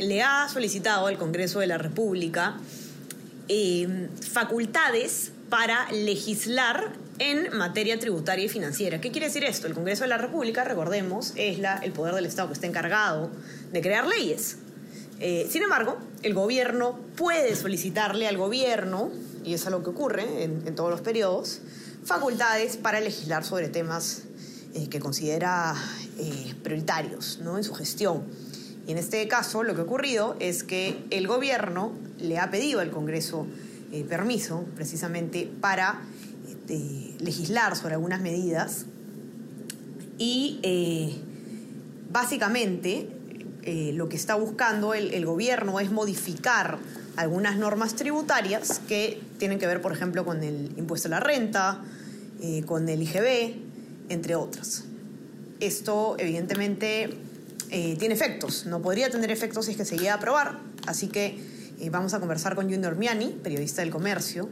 le ha solicitado al Congreso de la República eh, facultades para legislar en materia tributaria y financiera. ¿Qué quiere decir esto? El Congreso de la República, recordemos, es la, el poder del Estado que está encargado de crear leyes. Eh, sin embargo, el gobierno puede solicitarle al gobierno, y es algo que ocurre en, todos los periodos, facultades para legislar sobre temas eh, que considera prioritarios ¿no? en su gestión. Y en este caso lo que ha ocurrido es que el gobierno le ha pedido al Congreso eh, permiso precisamente para este, legislar sobre algunas medidas y eh, básicamente eh, lo que está buscando el, gobierno es modificar algunas normas tributarias que tienen que ver, por ejemplo, con el impuesto a la renta, con el IGB, entre otras. Esto, evidentemente, eh, tiene efectos. No podría tener efectos si es que se llega a aprobar. Así que eh, vamos a conversar con Junior Miani, periodista del comercio,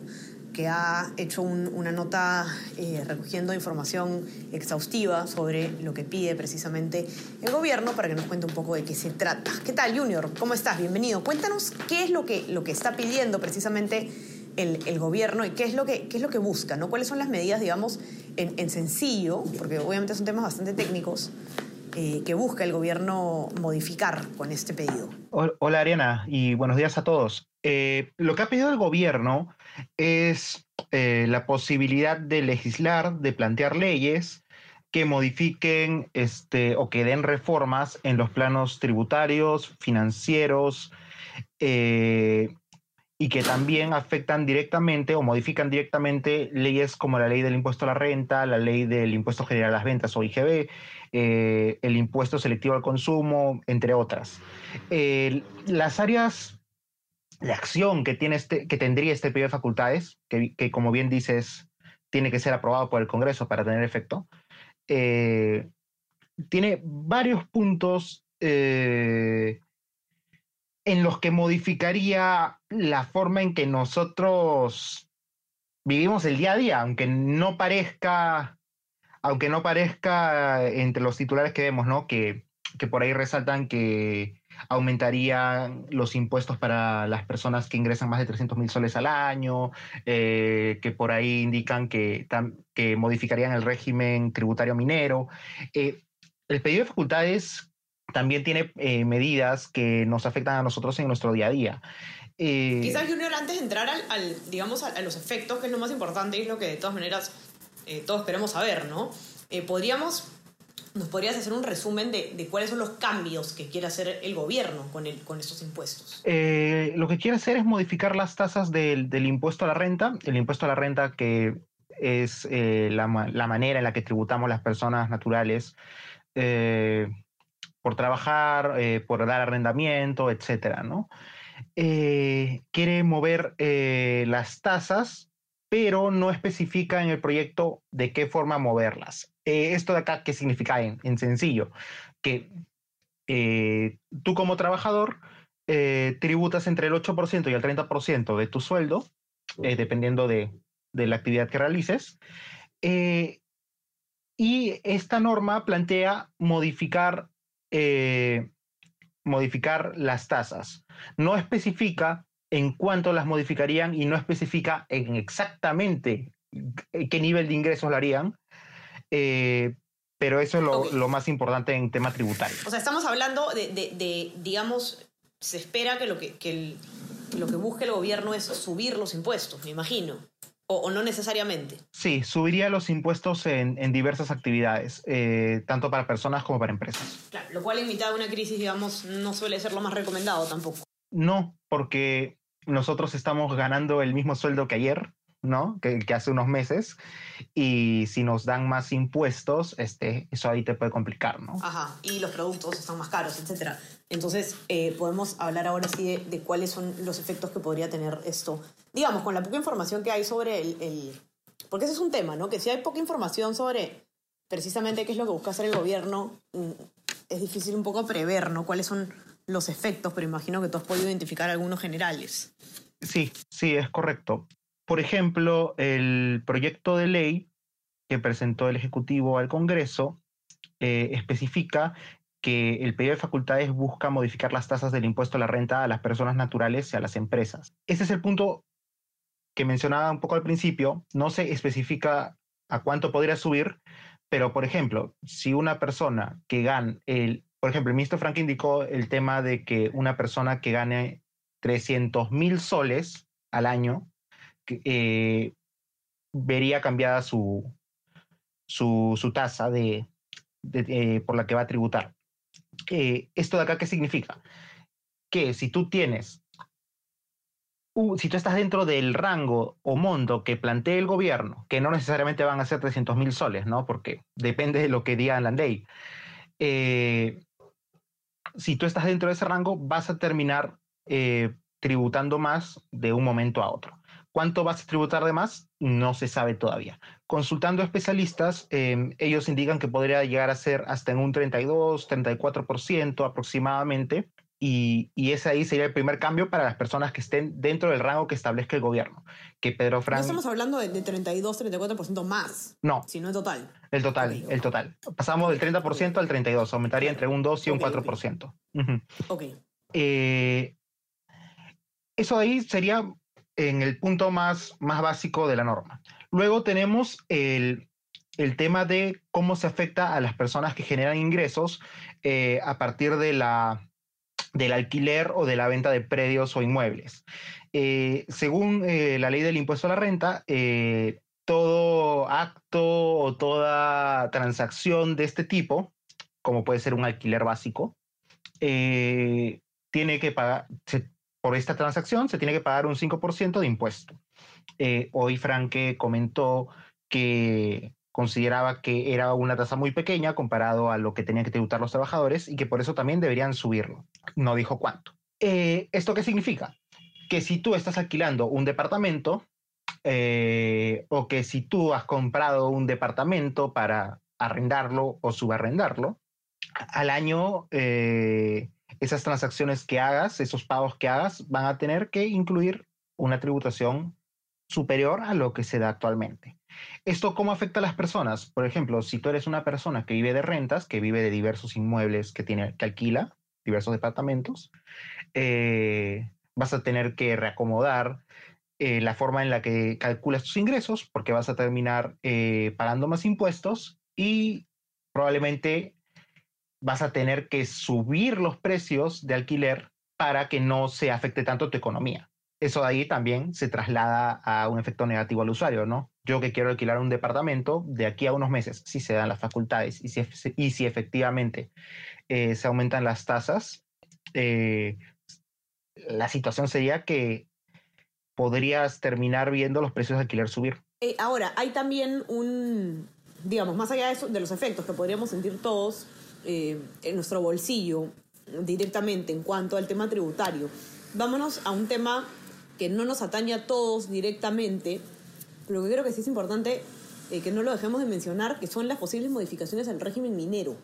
que ha hecho un- una nota eh, recogiendo información exhaustiva sobre lo que pide precisamente el gobierno para que nos cuente un poco de qué se trata. ¿Qué tal, Junior? ¿Cómo estás? Bienvenido. Cuéntanos qué es lo que, lo que está pidiendo precisamente el, el gobierno y qué es lo que, qué es lo que busca, ¿no? ¿Cuáles son las medidas, digamos, en sencillo, porque obviamente son temas bastante técnicos, eh, que busca el gobierno modificar con este pedido? Hol- Hola Ariana y buenos días a todos. Eh, lo que ha pedido el gobierno es eh, la posibilidad de legislar, de plantear leyes que modifiquen este, o que den reformas en los planos tributarios, financieros eh, y que también afectan directamente o modifican directamente leyes como la ley del impuesto a la renta, la ley del impuesto general a las ventas o IGB, eh, el impuesto selectivo al consumo, entre otras. Las áreas de acción que, tiene este, que tendría este pedido de facultades, que, que como bien dices, tiene que ser aprobado por el Congreso para tener efecto, eh, tiene varios puntos eh, en los que modificaría la forma en que nosotros vivimos el día a día, aunque no parezca aunque no parezca entre los titulares que vemos, ¿no? Que, que por ahí resaltan que aumentarían los impuestos para las personas que ingresan más de 300 mil soles al año, eh, que por ahí indican que, que modificarían el régimen tributario minero. Eh, el pedido de facultades también tiene eh, medidas que nos afectan a nosotros en nuestro día a día. Eh, Quizás, Junior, antes de entrar al, al, digamos, a, a los efectos, que es lo más importante y es lo que de todas maneras eh, todos queremos saber, ¿no? Podríamos, nos podrías hacer un resumen de, de cuáles son los cambios que quiere hacer el gobierno con, el, con estos impuestos. Lo que quiere hacer es modificar las tasas del, del impuesto a la renta, el impuesto a la renta que es la, la manera en la que tributamos las personas naturales eh, por trabajar, eh, por dar arrendamiento, etcétera, ¿no? Eh, quiere mover eh, las tasas, pero no especifica en el proyecto de qué forma moverlas. Esto de acá, ¿qué significa en, en sencillo? Que tú como trabajador tributas entre el 8% y el 30% de tu sueldo, dependiendo de, de la actividad que realices. Y esta norma plantea modificar, eh, modificar las tasas. No especifica en cuánto las modificarían y no especifica en exactamente qué nivel de ingresos lo harían. eh, pero eso es lo, más importante en tema tributario. O sea, estamos hablando de, de- de, digamos, se espera que lo que, que el- lo que busque el gobierno es subir los impuestos, me imagino. O, o no necesariamente. Sí, subiría los impuestos en, en diversas actividades, eh, tanto para personas como para empresas. Claro, lo cual en mitad de una crisis, digamos, no suele ser lo más recomendado tampoco. No, porque nosotros estamos ganando el mismo sueldo que ayer ¿no? Que, que, hace unos meses. Y si nos dan más impuestos, este, eso ahí te puede complicar, ¿no? Ajá, y los productos están más caros, etcétera. Entonces, eh, podemos hablar ahora sí de, de, cuáles son los efectos que podría tener esto. Digamos, con la poca información que hay sobre el, el... Porque ese es un tema, ¿no? Que si hay poca información sobre precisamente qué es lo que busca hacer el gobierno, mm, es difícil un poco prever, ¿no? Cuáles son los efectos, pero imagino que tú has podido identificar algunos generales. Sí, sí, es correcto. Por ejemplo, el proyecto de ley que presentó el Ejecutivo al Congreso eh, especifica que el pedido de facultades busca modificar las tasas del impuesto a la renta a las personas naturales y a las empresas. Ese es el punto que mencionaba un poco al principio. No se especifica a cuánto podría subir, pero por ejemplo, si una persona que gana el por ejemplo, el ministro Frank indicó el tema de que una persona que gane 300 mil soles al año eh, vería cambiada su, su, tasa de, eh, por la que va a tributar. Eh, ¿Esto de acá qué significa? Que si tú tienes, si tú estás dentro del rango o monto que plantee el gobierno, que no necesariamente van a ser 300 mil soles, ¿no? Porque depende de lo que diga la ley si tú estás dentro de ese rango, vas a terminar tributando más de un momento a otro. ¿Cuánto vas a tributar de más? No se sabe todavía. Consultando a especialistas, em, ellos indican que podría llegar a ser hasta en un 32, 34% aproximadamente. Y, y, ese ahí sería el primer cambio para las personas que estén dentro del rango que establezca el gobierno. Que Pedro Frank... No estamos hablando de, 32, 34% más. No. Sino en total. El total, el total. Pasamos del 30% al 32%, aumentaría entre un 2 y un 4%. Ok. Eh, eso ahí sería en el punto más, más básico de la norma. Luego tenemos el, el tema de cómo se afecta a las personas que generan ingresos eh, a partir de la del alquiler o de la venta de predios o inmuebles. Eh, según eh, la ley del impuesto a la renta, todo acto o toda transacción de este tipo, como puede ser un alquiler básico, tiene que pagar, por esta transacción se tiene que pagar un 5% de impuesto. hoy Franke comentó que consideraba que era una tasa muy pequeña comparado a lo que tenían que tributar los trabajadores y que por eso también deberían subirlo. No dijo cuánto. Eh, ¿Esto qué significa? Que si tú estás alquilando un departamento eh, o que si tú has comprado un departamento para arrendarlo o subarrendarlo, al año eh, esas transacciones que hagas, esos pagos que hagas, van a tener que incluir una tributación superior a lo que se da actualmente. ¿Esto cómo afecta a las personas? Por ejemplo, si tú eres una persona que vive de rentas, que vive de diversos inmuebles que, tiene, que alquila, diversos departamentos, eh, vas a tener que reacomodar eh, la forma en la que calculas tus ingresos, porque vas a terminar eh, pagando más impuestos y probablemente vas a tener que subir los precios de alquiler para que no se afecte tanto tu economía eso de ahí también se traslada a un efecto negativo al usuario, ¿no? Yo que quiero alquilar un departamento, de aquí a unos meses, si se dan las facultades y si, y si efectivamente eh, se aumentan las tasas, eh, la situación sería que podrías terminar viendo los precios de alquiler subir. Eh, ahora, hay también un, digamos, más allá de, eso, de los efectos que podríamos sentir todos en nuestro bolsillo directamente en cuanto al tema tributario, vámonos a un tema que no nos atañe a todos directamente, pero que creo que sí es importante eh, que no lo dejemos de mencionar, que son las posibles modificaciones al régimen minero.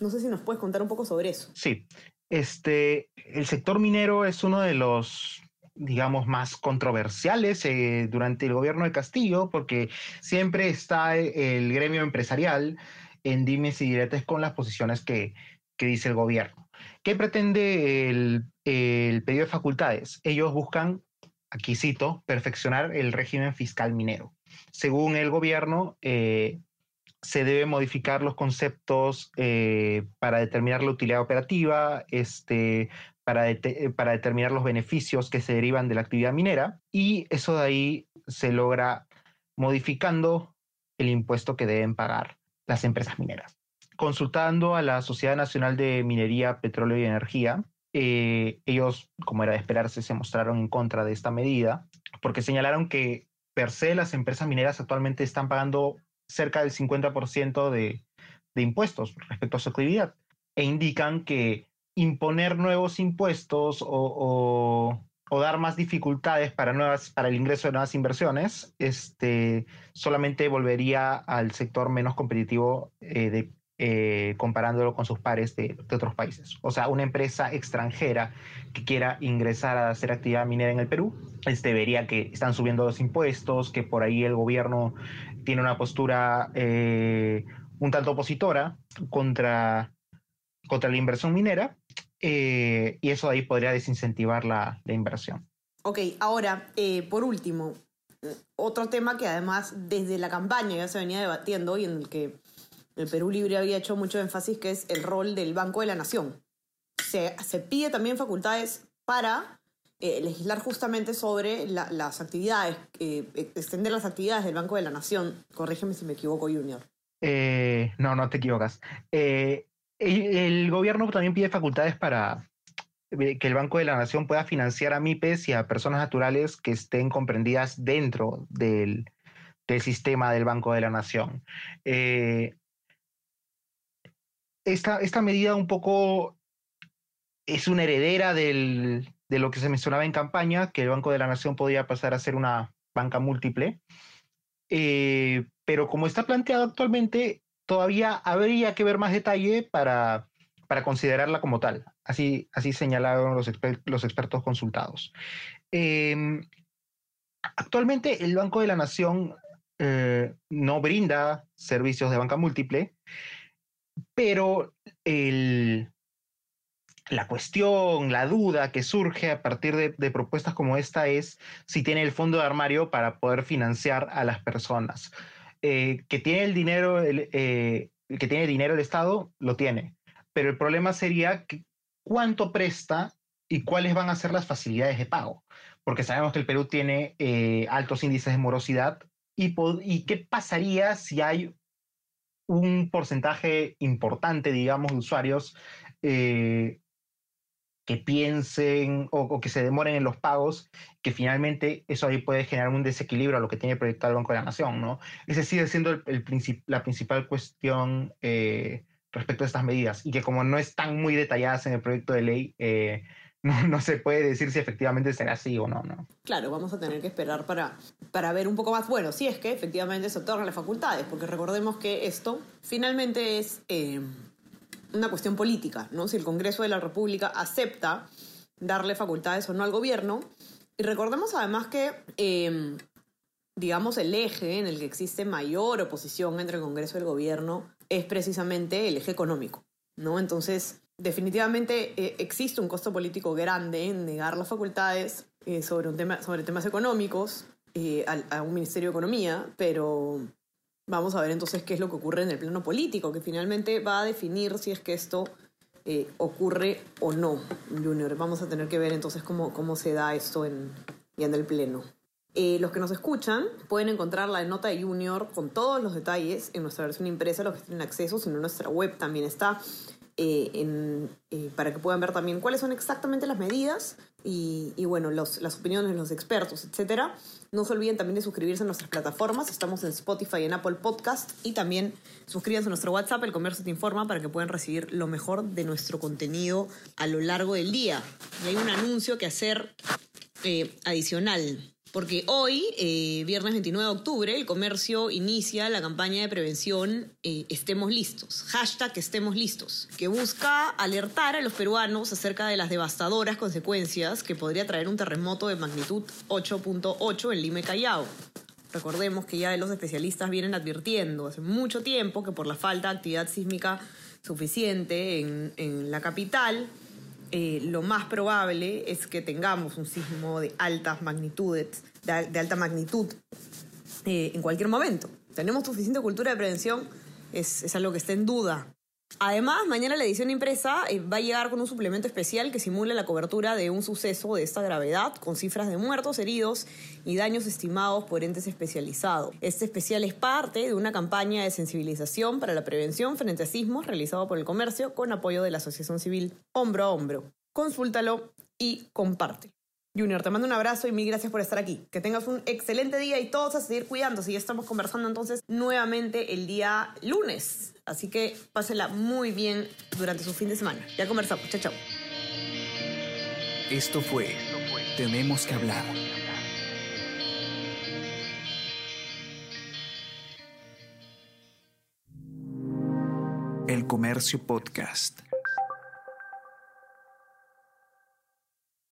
No sé si nos puedes contar un poco sobre eso. Sí, este, el sector minero es uno de los digamos, más controversiales eh, durante el gobierno de Castillo, porque siempre está el gremio empresarial en dimes y diretes con las posiciones que, que dice el gobierno. ¿Qué pretende el, pedido de facultades? Ellos buscan aquí cito, perfeccionar el régimen fiscal minero. Según el gobierno, eh, se debe modificar los conceptos eh, para determinar la utilidad operativa, este, para, determinar los beneficios que se derivan de la actividad minera y eso de ahí se logra modificando el impuesto que deben pagar las empresas mineras. Consultando a la Sociedad Nacional de Minería, Petróleo y Energía, eh, ellos, como era de esperarse, se mostraron en contra de esta medida porque señalaron que per se las empresas mineras actualmente están pagando cerca del 50% de, de impuestos respecto a su actividad e indican que imponer nuevos impuestos o, o, dar más dificultades para, nuevas, para el ingreso de nuevas inversiones, este, solamente volvería al sector menos competitivo eh, de, eh, comparándolo con sus pares de, de, otros países. O sea, una empresa extranjera que quiera ingresar a hacer actividad minera en el Perú, este, vería que están subiendo los impuestos, que por ahí el gobierno tiene una postura eh, un tanto opositora contra, contra la inversión minera eh, y eso ahí podría desincentivar la, la inversión. Ok, ahora, eh, por último, otro tema que además desde la campaña ya se venía debatiendo y en el que el Perú Libre había hecho mucho énfasis, que es el rol del Banco de la Nación. Se, se pide también facultades para eh, legislar justamente sobre la, las actividades, eh, extender las actividades del Banco de la Nación. Corrígeme si me equivoco, Junior. Eh, no, no te equivocas. Eh, el, el, gobierno también pide facultades para que el Banco de la Nación pueda financiar a MIPES y a personas naturales que estén comprendidas dentro del, del sistema del Banco de la Nación. Eh, esta, esta medida un poco es una heredera del, de lo que se mencionaba en campaña, que el Banco de la Nación podía pasar a ser una banca múltiple. Eh, pero como está planteado actualmente, todavía habría que ver más detalle para, para considerarla como tal. Así, así señalaron los, exper los expertos consultados. Eh, actualmente el Banco de la Nación eh, no brinda servicios de banca múltiple, pero el, la cuestión, la duda que surge a partir de, propuestas como esta es si tiene el fondo de armario para poder financiar a las personas. Eh, que tiene el dinero, el, eh, que tiene dinero el Estado, lo tiene. Pero el problema sería que, cuánto presta y cuáles van a ser las facilidades de pago. Porque sabemos que el Perú tiene eh, altos índices de morosidad. Y, ¿Y qué pasaría si hay un porcentaje importante, digamos, de usuarios que piensen o, o, que se demoren en los pagos, que finalmente eso ahí puede generar un desequilibrio a lo que tiene proyectado el Banco de la Nación, ¿no? Ese sigue siendo el, el princip la principal cuestión eh, respecto a estas medidas y que como no están muy detalladas en el proyecto de ley, eh, no, no, se puede decir si efectivamente será así o no, no. Claro, vamos a tener que esperar para, para ver un poco más, bueno, si es que efectivamente se otorgan las facultades, porque recordemos que esto finalmente es... Eh, una cuestión política, ¿no? Si el Congreso de la República acepta darle facultades o no al gobierno. Y recordemos además que, eh, digamos, el eje en el que existe mayor oposición entre el Congreso y el gobierno es precisamente el eje económico, ¿no? Entonces, definitivamente eh, existe un costo político grande en negar las facultades eh, sobre, un tema, sobre temas económicos a, a un Ministerio de Economía, pero Vamos a ver entonces qué es lo que ocurre en el plano político, que finalmente va a definir si es que esto eh, ocurre o no, Junior. Vamos a tener que ver entonces cómo, cómo se da esto en, ya en el pleno. Eh, los que nos escuchan pueden encontrar la nota de Junior con todos los detalles en nuestra versión impresa, los que tienen acceso, sino en nuestra web también está, eh, eh, para que puedan ver también cuáles son exactamente las medidas y, y bueno, los, las opiniones de los expertos, etcétera. No se olviden también de suscribirse a nuestras plataformas. Estamos en Spotify en Apple Podcast. Y también suscríbanse a nuestro WhatsApp, El Comercio Te Informa, para que puedan recibir lo mejor de nuestro contenido a lo largo del día. Y hay un anuncio que hacer eh, adicional. Porque hoy, eh, viernes 29 de octubre, el comercio inicia la campaña de prevención eh, Estemos Listos, hashtag Estemos Listos, que busca alertar a los peruanos acerca de las devastadoras consecuencias que podría traer un terremoto de magnitud 8.8 en Lima Callao. Recordemos que ya los especialistas vienen advirtiendo hace mucho tiempo que por la falta de actividad sísmica suficiente en, en la capital, eh, lo más probable es que tengamos un sismo de altas magnitudes, de, de alta magnitud eh, en cualquier momento. ¿Tenemos suficiente cultura de prevención? Es, es, algo que está en duda. Además, mañana la edición impresa eh, va a llegar con un suplemento especial que simula la cobertura de un suceso de esta gravedad, con cifras de muertos, heridos y daños estimados por entes especializados. Este especial es parte de una campaña de sensibilización para la prevención frente a sismos realizado por el comercio con apoyo de la Asociación Civil Hombro a Hombro. Consúltalo y compártelo. Junior, te mando un abrazo y mil gracias por estar aquí. Que tengas un excelente día y todos a seguir cuidándose. Ya estamos conversando entonces nuevamente el día lunes. Así que pásela muy bien durante su fin de semana. Ya conversamos. Chao, chao. Esto fue Tenemos que hablar. El Comercio Podcast.